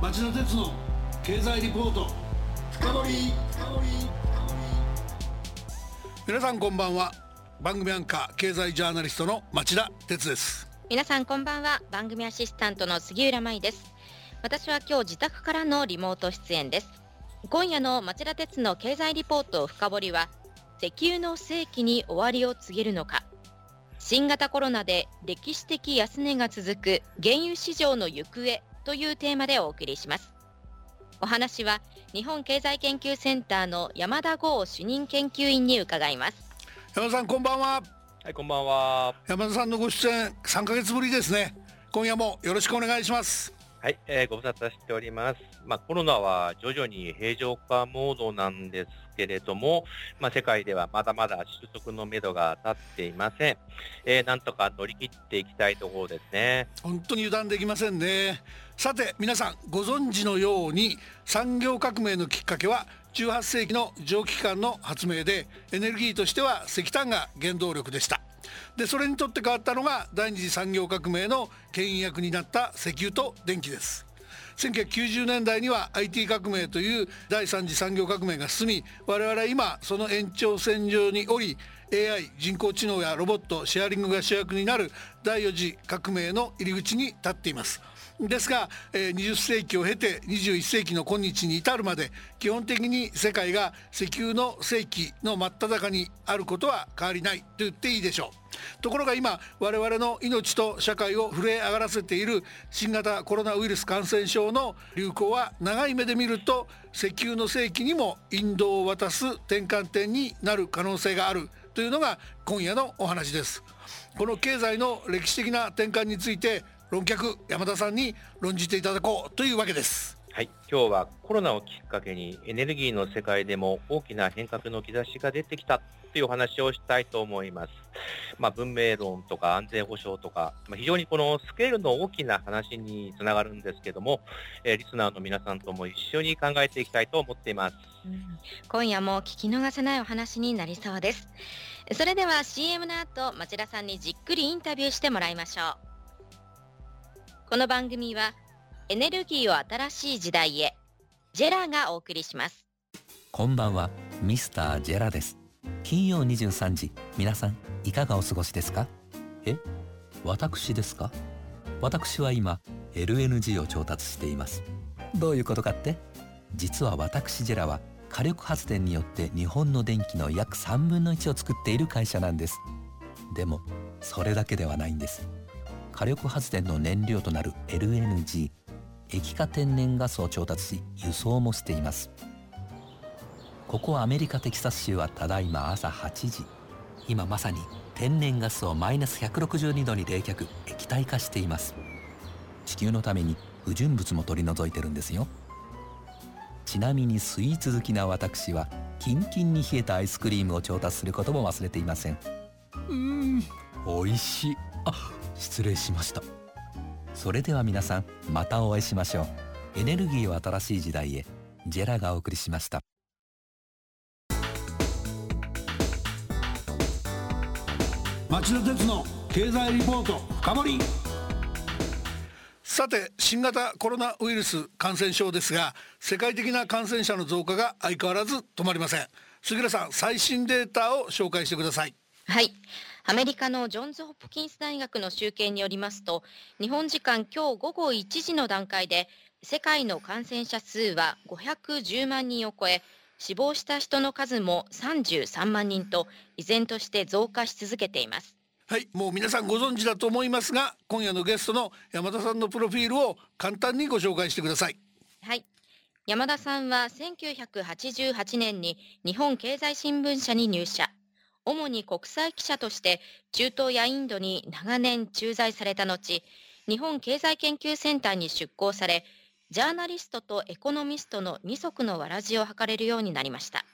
町田鉄の経済リポート。深掘皆さんこんばんは。番組アンカー経済ジャーナリストの町田鉄です。皆さんこんばんは。番組アシスタントの杉浦舞です。私は今日自宅からのリモート出演です。今夜の町田鉄の経済リポート深掘りは石油の世紀に終わりを告げるのか。新型コロナで歴史的安値が続く原油市場の行方。というテーマでお送りしますお話は日本経済研究センターの山田剛主任研究員に伺います山田さんこんばんははいこんばんは山田さんのご出演3ヶ月ぶりですね今夜もよろしくお願いしますはい、えー、ご無沙汰しております。まあ、コロナは徐々に平常化モードなんですけれども、まあ、世界ではまだまだ収束のめどが立っていません。えー、なんとか乗り切っていきたいところですね。本当に油断できませんね。さて、皆さんご存知のように産業革命のきっかけは18世紀の蒸気機関の発明でエネルギーとしては石炭が原動力でした。でそれにとって変わったのが第二次産業革命の牽引役になった石油と電気です1990年代には IT 革命という第三次産業革命が進み我々は今その延長線上におり AI 人工知能やロボットシェアリングが主役になる第4次革命の入り口に立っていますですが、えー、20世紀を経て21世紀の今日に至るまで基本的に世界が石油の世紀の真っ只中にあることは変わりないと言っていいでしょう。ところが今我々の命と社会を震え上がらせている新型コロナウイルス感染症の流行は長い目で見ると石油の世紀にも引導を渡す転換点になる可能性があるというのが今夜のお話です。この経済の歴史的な転換について論客山田さんに論じていただこうというわけですはい、今日はコロナをきっかけにエネルギーの世界でも大きな変革の兆しが出てきたというお話をしたいと思います。まあ、文明論とか安全保障とか、まあ、非常にこのスケールの大きな話につながるんですけども、えー、リスナーの皆さんとも一緒に考えていきたいと思っています。うん、今夜も聞き逃せないお話になりそうです。それでは CM の後、町田さんにじっくりインタビューしてもらいましょう。この番組はエネルギーを新しい時代へジェラがお送りします。こんばんはミスタージェラです。金曜23時皆さんいかがお過ごしですか？え私ですか？私は今 LNG を調達しています。どういうことかって？実は私ジェラは火力発電によって日本の電気の約3分の1を作っている会社なんです。でもそれだけではないんです。火力発電の燃料となる LNG 液化天然ガスを調達し輸送もしています。ここアメリカテキサス州はただいま朝8時。今まさに天然ガスをマイナス162度に冷却液体化しています。地球のために不純物も取り除いてるんですよ。ちなみにスイーツ好きな私はキンキンに冷えたアイスクリームを調達することも忘れていません。うん。美味しい。あ失礼しました。それでは皆さんまたお会いしましょう。エネルギーを新しい時代へ。ジェラがお送りしました。町田鉄の経済リポート深掘さて新型コロナウイルス感染症ですが世界的な感染者の増加が相変わらず止まりません。杉浦さん最新データを紹介してください。はいアメリカのジョンズ・ホプキンス大学の集計によりますと日本時間今日午後1時の段階で世界の感染者数は510万人を超え死亡した人の数も33万人と依然として増加し続けています。はいもう皆さんご存知だと思いますが今夜のゲストの山田さんのプロフィールを簡単にご紹介してください。はい。山田さんは1988年に日本経済新聞社に入社主に国際記者として中東やインドに長年駐在された後、日本経済研究センターに出向され、ジャーナリストとエコノミストの二足のわらじを図れるようになりました。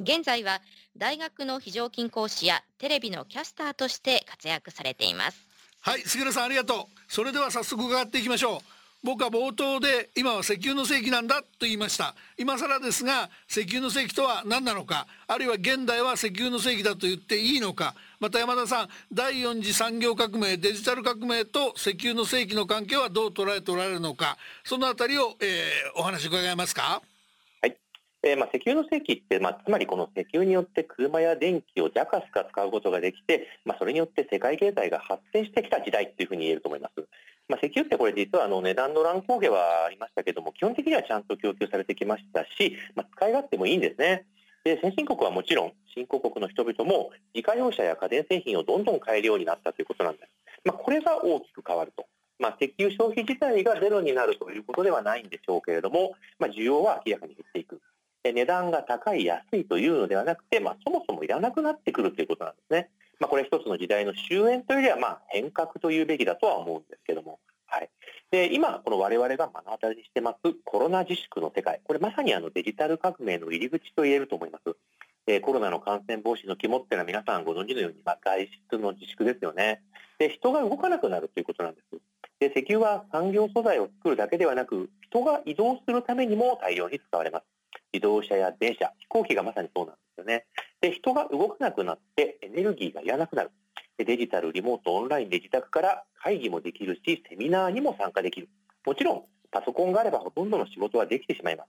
現在は大学の非常勤講師やテレビのキャスターとして活躍されています。はい、杉浦さんありがとう。それでは早速伺っていきましょう。僕は冒頭で今は石油の世紀なんだと言いました。今更ですが石油の世紀とは何なのかあるいは現代は石油の世紀だと言っていいのか、また山田さん第4次産業革命デジタル革命と石油の世紀の関係はどう捉えておられるのかそのあたりを、えー、お話伺えますか？えーまあ、石油の世紀って、まあ、つまりこの石油によって車や電気をジャカスカ使うことができて、まあ、それによって世界経済が発展してきた時代っていうふうに言えると思います。まあ、石油ってこれ実はあの値段の乱高下はありましたけども基本的にはちゃんと供給されてきましたし、まあ、使い勝手もいいんですね。で先進国はもちろん新興国の人々も自家用車や家電製品をどんどん買えるようになったということなんです。まあ、これが大きく変わると。まあ、石油消費自体がゼロになるということではないんでしょうけれども、まあ、需要は明らかに減っていく。値段が高い、安いというのではなくて、まあ、そもそもいらなくなってくるということなんですね。まあ、これ一つの時代の終焉というよりは、まあ、変革というべきだとは思うんですけども。はい、で今、この我々が目の当たりにしてますコロナ自粛の世界、これまさにあのデジタル革命の入り口と言えると思います。えー、コロナの感染防止の肝っていうのは皆さんご存知のように、まあ、外出の自粛ですよね。で、人が動かなくなるということなんです。で、石油は産業素材を作るだけではなく、人が移動するためにも大量に使われます。自動車や電車、飛行機がまさにそうなんですよね。で、人が動かなくなってエネルギーがいらなくなる。デジタル、リモート、オンラインで自宅から会議もできるし、セミナーにも参加できる。もちろん、パソコンがあればほとんどの仕事はできてしまいます。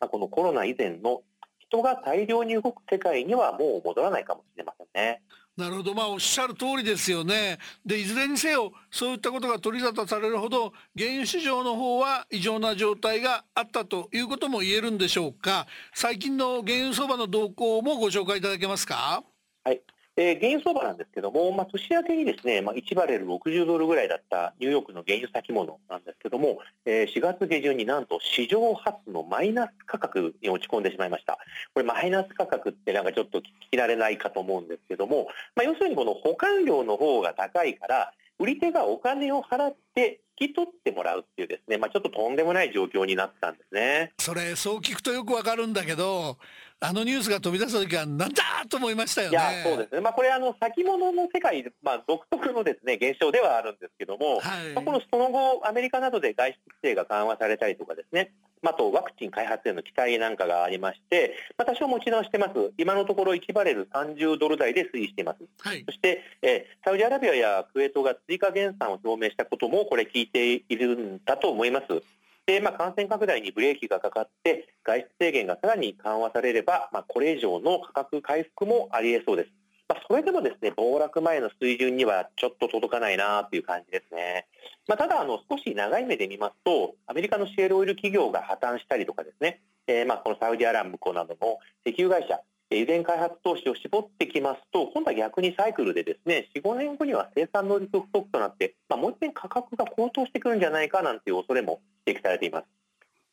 まあ、このコロナ以前の人が大量に動く世界にはもう戻らないかもしれませんね。なるほど、まあ、おっしゃる通りですよね。で、いずれにせよ、そういったことが取り沙汰されるほど、原油市場の方は異常な状態があったということも言えるんでしょうか。最近の原油相場の動向もご紹介いただけますか。はい。えー、原油相場なんですけども、まあ、年明けにですね、まあ、1バレル60ドルぐらいだったニューヨークの原油先物なんですけども、えー、4月下旬になんと史上初のマイナス価格に落ち込んでしまいました。これマイナス価格ってなんかちょっと聞き慣れないかと思うんですけども、まあ、要するにこの保管料の方が高いから、売り手がお金を払って引き取ってもらうっていうですね、まあ、ちょっととんでもない状況になったんですね。それ、そう聞くとよくわかるんだけど、あのニュースが飛び出した時はなんだと思いましたよね。いやそうですね。まあこれあの先物の世界まあ独特のですね現象ではあるんですけども、はい、まあ、このその後アメリカなどで外出規制が緩和されたりとかですね。まあ、とワクチン開発への期待なんかがありまして、まあ、多少持ち直してます、今のところ1バレル30ドル台で推移しています、はい、そして、えー、サウジアラビアやクウェートが追加減産を表明したことも、これ、聞いているんだと思います。で、まあ、感染拡大にブレーキがかかって外出制限がさらに緩和されれば、まあ、これ以上の価格回復もありえそうです。まあ、それでもですね暴落前の水準にはちょっと届かないなという感じですね。まあ、ただあの、少し長い目で見ますと、アメリカのシェールオイル企業が破綻したりとかですね、えー、まあこのサウジアラムコなどの石油会社、油田開発投資を絞ってきますと、今度は逆にサイクルでですね、4、5年後には生産能力不足となって、まあ、もう一遍価格が高騰してくるんじゃないかなんていう恐れも指摘されています。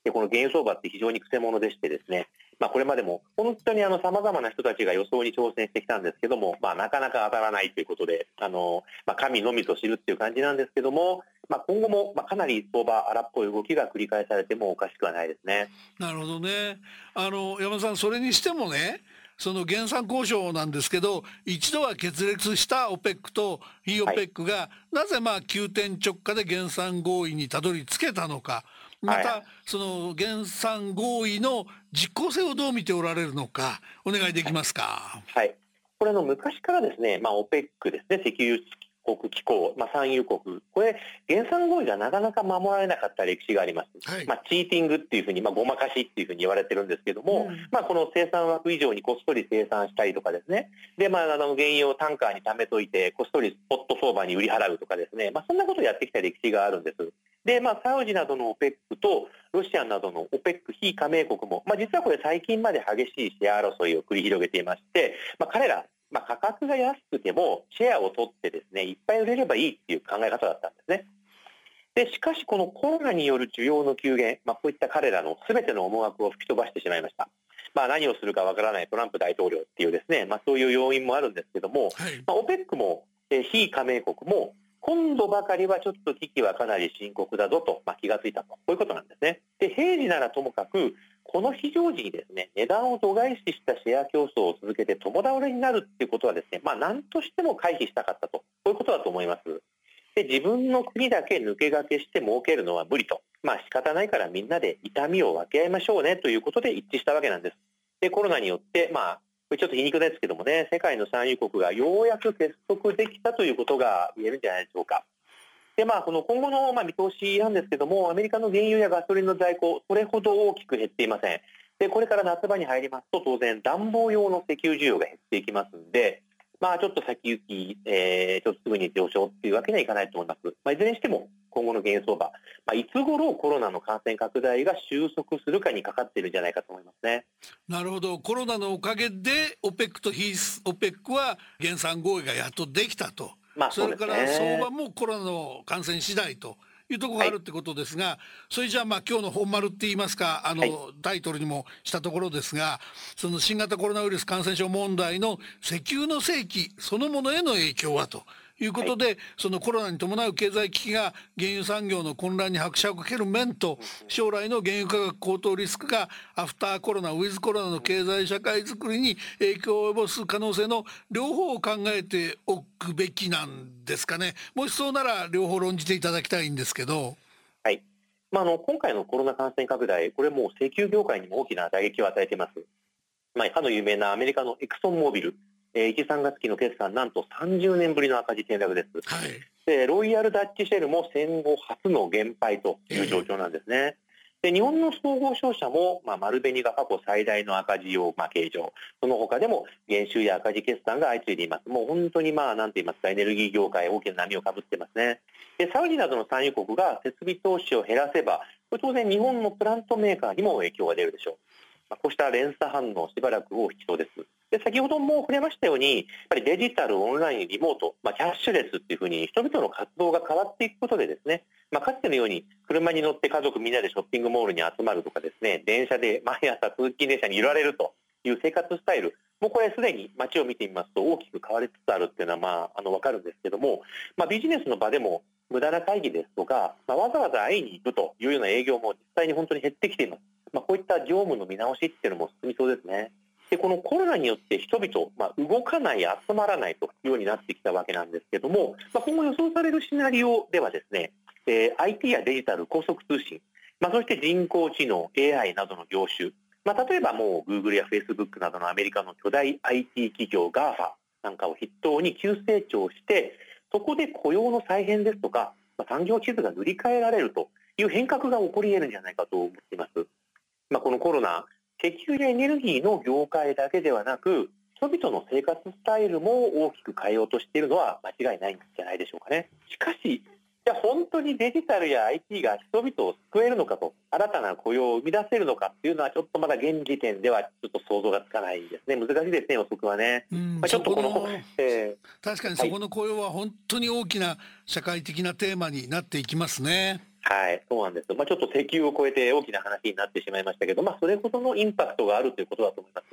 でこの原油相場って非常にくせ者でしてですね、まあ、これまでも本当にさまざまな人たちが予想に挑戦してきたんですけども、まあ、なかなか当たらないということで、あのまあ、神のみぞ知るっていう感じなんですけども、まあ、今後も、まあ、かなり相場荒っぽい動きが繰り返されてもおかしくはないですね。なるほどね。あの山田さんそれにしてもねその減産交渉なんですけど一度は決裂した OPEC と非 OPEC が、はい、なぜまあ急転直下で減産合意にたどり着けたのか。また、はい、その減産合意の実効性をどう見ておられるのかお願いできますか？はい、これの昔からですね、まあ、OPEC ですね。石油国機構、まあ、産油国、これ、減産合意がなかなか守られなかった歴史があります。はい、まあ、チーティングっていうふうに、まあ、ごまかしっていうふうに言われてるんですけども、うん、まあ、この生産枠以上にこっそり生産したりとかですね、で、まあ、あの、原油をタンカーに貯めといて、こっそりスポット相場に売り払うとかですね、まあ、そんなことをやってきた歴史があるんです。で、まあ、サウジなどの OPEC とロシアなどの OPEC 非加盟国も、まあ、実はこれ最近まで激しいシェア争いを繰り広げていまして、まあ、彼らまあ、価格が安くてもシェアを取ってですねいっぱい売れればいいっていう考え方だったんですね。でしかしこのコロナによる需要の急減、まあ、こういった彼らの全ての思惑を吹き飛ばしてしまいました。まあ、何をするかわからないトランプ大統領っていうですね、まあ、そういう要因もあるんですけども、はい、まあ、OPEC も、えー、非加盟国も今度ばかりはちょっと危機はかなり深刻だぞと、まあ、気がついたとこういうことなんですね。で平時ならともかくこの非常時にですね値段を度外視したシェア競争を続けて共倒れになるっていうことはですねまあ何としても回避したかったとこういうことだと思います。で自分の国だけ抜け駆けして儲けるのは無理とまあ仕方ないからみんなで痛みを分け合いましょうねということで一致したわけなんです。でコロナによってまあこれちょっと皮肉ですけどもね、世界の産油国がようやく結束できたということが言えるんじゃないでしょうか。でまあ、この今後のまあ見通しなんですけども、アメリカの原油やガソリンの在庫、それほど大きく減っていません。でこれから夏場に入りますと、当然、暖房用の石油需要が減っていきますんで、まあ、ちょっと先行き、えー、ちょっとすぐに上昇っていうわけにはいかないと思います。まあ、いずれにしても、今後の原油相場、まあ、いつ頃コロナの感染拡大が収束するかにかかっているんじゃないかと思いますね。なるほど、コロナのおかげで、オペックとヒース、オペックは減産合意がやっとできたと。まあそ、れから相場もコロナの感染次第というところがあるってことですが、はい、それじゃあまあ今日の本丸って言いますかあの、はい、タイトルにもしたところですがその新型コロナウイルス感染症問題の石油の世紀そのものへの影響はということで、はい、そのコロナに伴う経済危機が原油産業の混乱に拍車をかける面と将来の原油価格高騰リスクがアフターコロナウィズコロナの経済社会づくりに影響を及ぼす可能性の両方を考えておくべきなんですかね。もしそうなら両方論じていただきたいんですけど。はい。まあ、あの今回のコロナ感染拡大、これもう石油業界にも大きな打撃を与えています。まあ、かの有名なアメリカのエクソンモービル、えー、1、3月期の決算、なんと30年ぶりの赤字転落です。はい、でロイヤルダッチシェルも戦後初の減配という状況なんですね。で日本の総合商社も、まあ、丸紅が過去最大の赤字を、まあ、計上、その他でも減収や赤字決算が相次いでいます。もう本当に、まあ、なんて言いますか、エネルギー業界、大きな波をかぶってますね。でサウジなどの産油国が設備投資を減らせば、これ当然、日本のプラントメーカーにも影響が出るでしょう。まあ、こうした連鎖反応、しばらくを必要です。で先ほども触れましたように、やっぱりデジタル、オンライン、リモート、まあ、キャッシュレスっていうふうに人々の活動が変わっていくことでですね、まあ、かつてのように車に乗って家族みんなでショッピングモールに集まるとかですね、電車で毎朝通勤電車に揺られるという生活スタイル、もうこれすでに街を見てみますと大きく変わりつつあるっていうのはまああの分かるんですけども、まあ、ビジネスの場でも無駄な会議ですとか、まあ、わざわざ会いに行くというような営業も実際に本当に減ってきています。まあ、こういった業務の見直しっていうのも進みそうですね。でこのコロナによって人々、まあ、動かない、集まらないというようになってきたわけなんですけども、まあ、今後予想されるシナリオではですね、えー、IT やデジタル、高速通信、まあ、そして人工知能、AI などの業種、まあ、例えばもう Google や Facebook などのアメリカの巨大 IT 企業 GAFA なんかを筆頭に急成長してそこで雇用の再編ですとか、まあ、産業地図が塗り替えられるという変革が起こり得るんじゃないかと思っています。まあ、このコロナ石油やエネルギーの業界だけではなく人々の生活スタイルも大きく変えようとしているのは間違いないんじゃないでしょうかね。しかしじゃあ本当にデジタルや IT が人々を救えるのかと、新たな雇用を生み出せるのかっていうのは、ちょっとまだ現時点ではちょっと想像がつかないですね。難しいですね、予測はね。まあ、ちょっとこの、えー、確かにそこの雇用は本当に大きな社会的なテーマになっていきますね。はい、はいそうなんです。まあ、ちょっと石油を超えて大きな話になってしまいましたけど、まあ、それほどのインパクトがあるということだと思います。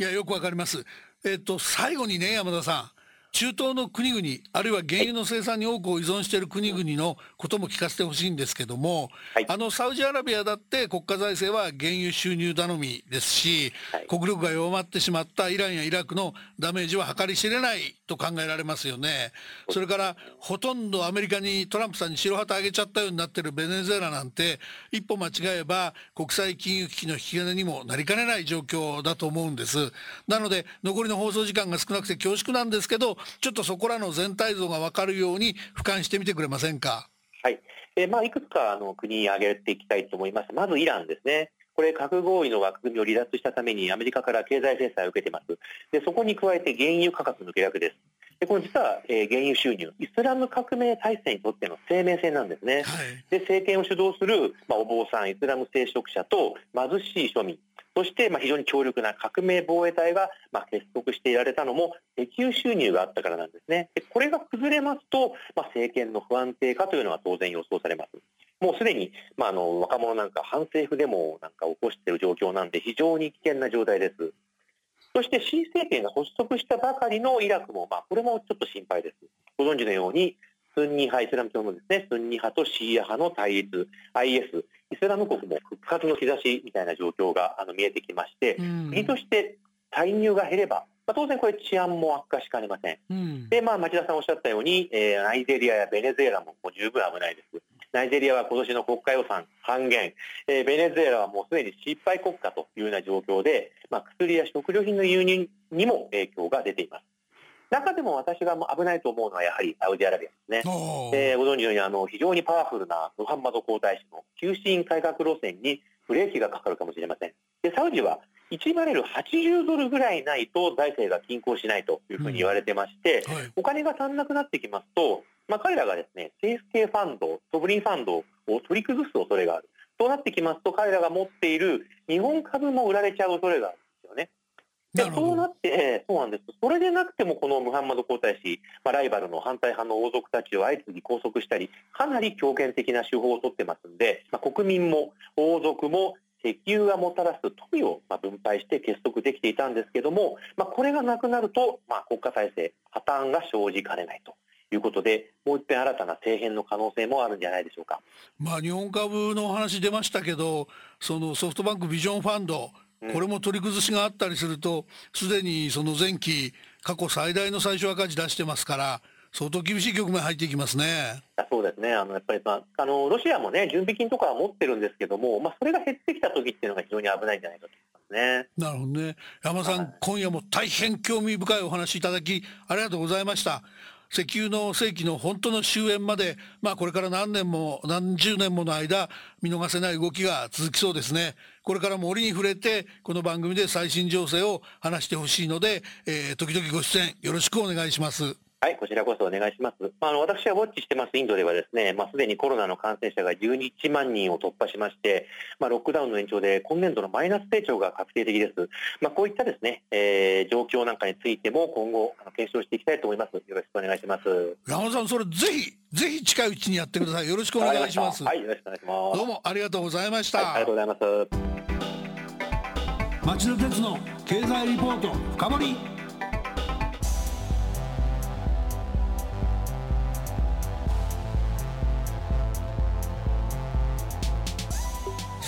いや、よくわかります。えっと、最後にね、山田さん。中東の国々あるいは原油の生産に多くを依存している国々のことも聞かせてほしいんですけども、はい、あのサウジアラビアだって国家財政は原油収入頼みですし、はい、国力が弱まってしまったイランやイラクのダメージは計り知れないと考えられますよね。それからほとんどアメリカにトランプさんに白旗あげちゃったようになってるベネズエラなんて一歩間違えば国際金融危機の引き金にもなりかねない状況だと思うんです。なので残りの放送時間が少なくて恐縮なんですけどちょっとそこらの全体像が分かるように俯瞰してみてくれませんか？はい、えー、まあ、いくつかあの国挙げていきたいと思います。まずイランですね。これ、核合意の枠組みを離脱したためにアメリカから経済制裁を受けています。でそこに加えて原油価格の下落です。でこの実は、えー、原油収入、イスラム革命体制にとっての生命線なんですね。はい、で政権を主導する、まあ、お坊さん、イスラム聖職者と貧しい庶民、そしてまあ非常に強力な革命防衛隊がまあ結束していられたのも石油収入があったからなんですね。でこれが崩れますと、まあ、政権の不安定化というのは当然予想されます。もうすでに、まあ、あの若者なんか反政府デモなんか起こしている状況なんで非常に危険な状態です。そして新政権が発足したばかりのイラクも、まあ、これもちょっと心配です。ご存知のように、スンニ派、イスラム教のですね、スンニ派とシーア派の対立、IS、イスラム国も復活の兆しみたいな状況があの見えてきまして、国として介入が減れば、まあ、当然これ治安も悪化しかねません。うん、で、まあ、町田さんおっしゃったように、えー、ナイジェリアやベネズエラももう十分危ないです。ナイジェリアは今年の国家予算半減、えー、ベネズエラはもうすでに失敗国家というような状況で、まあ、薬や食料品の輸入にも影響が出ています。中でも私が危ないと思うのはやはりサウジアラビアですね。えー、ご存知のようにあの非常にパワフルなムハンマド皇太子の急進改革路線にブレーキがかかるかもしれません。でサウジは1バレル80ドルぐらいないと財政が均衡しないというふうに言われてまして、うんはい、お金が足んなくなってきますと、まあ、彼らがですね政府系ファンド、ソブリンファンドを取り崩す恐れがある。そうなってきますと彼らが持っている日本株も売られちゃう恐れがあるんですよね。でそうなって、そうなんです。それでなくても、このムハンマド皇太子、まあ、ライバルの反対派の王族たちを相次ぎ拘束したり、かなり強権的な手法を取ってますんで、まあ、国民も王族も石油がもたらす富を分配して結束できていたんですけども、まあ、これがなくなると、まあ、国家体制破綻が生じかねないと。いうことで、もう一遍新たな政変の可能性もあるんじゃないでしょうか。まあ日本株のお話出ましたけど、そのソフトバンクビジョンファンド、これも取り崩しがあったりすると、すでにその前期過去最大の最初赤字出してますから。相当厳しい局面入っていきますね。そうですね。あのやっぱりまああのロシアもね準備金とかは持ってるんですけども、まあそれが減ってきた時っていうのが非常に危ないんじゃないかと思いますね。なるほどね。山さん、はい、今夜も大変興味深いお話いただきありがとうございました。石油の世紀の本当の終焉まで、まあ、これから何年も何十年もの間見逃せない動きが続きそうですね。これからも折に触れてこの番組で最新情勢を話してほしいので、えー、時々ご出演よろしくお願いします。はい、こちらこそお願いします。まあ、あの私がウォッチしてますインドではですね、まあ、すでにコロナの感染者が12万人を突破しまして、まあ、ロックダウンの延長で今年度のマイナス成長が確定的です。まあ、こういったですね、えー、状況なんかについても今後検証していきたいと思います。よろしくお願いします。山田さん、それぜひぜひ近いうちにやってください。よろしくお願いします。はい、よろしくお願いします。どうもありがとうございました。はい、ありがとうございます。町田鉄の経済リポート深掘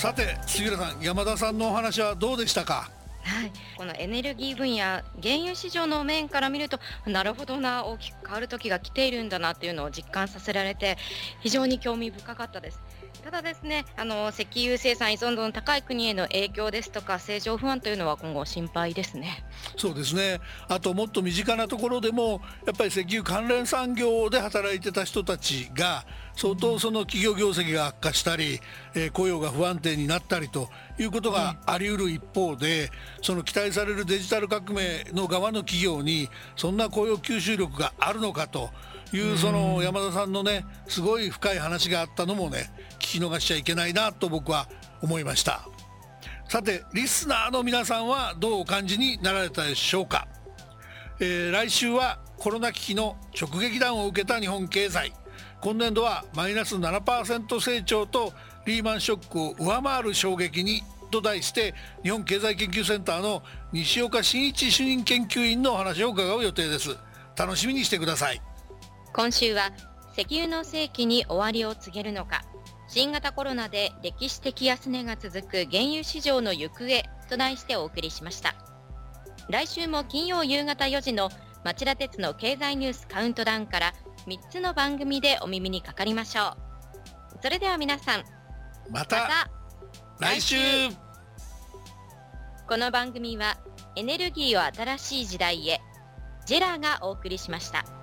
さて杉浦さん山田さんのお話はどうでしたか？はい、このエネルギー分野原油市場の面から見るとなるほどな大きく変わる時が来ているんだなというのを実感させられて非常に興味深かったです。ただですね、あの石油生産依存度の高い国への影響ですとか政情不安というのは今後心配ですね。そうですね。あともっと身近なところでもやっぱり石油関連産業で働いてた人たちが相当その企業業績が悪化したり、えー、雇用が不安定になったりということがあり得る一方で、その期待されるデジタル革命の側の企業にそんな雇用吸収力があるのかと。いうその山田さんのねすごい深い話があったのもね聞き逃しちゃいけないなと僕は思いました。さてリスナーの皆さんはどうお感じになられたでしょうか、えー、来週はコロナ危機の直撃弾を受けた日本経済。今年度はマイナス7%成長とリーマンショックを上回る衝撃にと題して日本経済研究センターの西岡真一主任研究員のお話を伺う予定です。楽しみにしてください。今週は石油の世紀に終わりを告げるのか新型コロナで歴史的安値が続く原油市場の行方と題してお送りしました。来週も金曜夕方4時の町田鉄の経済ニュースカウントダウンから3つの番組でお耳にかかりましょう。それでは皆さんまた来週。この番組はエネルギーを新しい時代へジェラがお送りしました。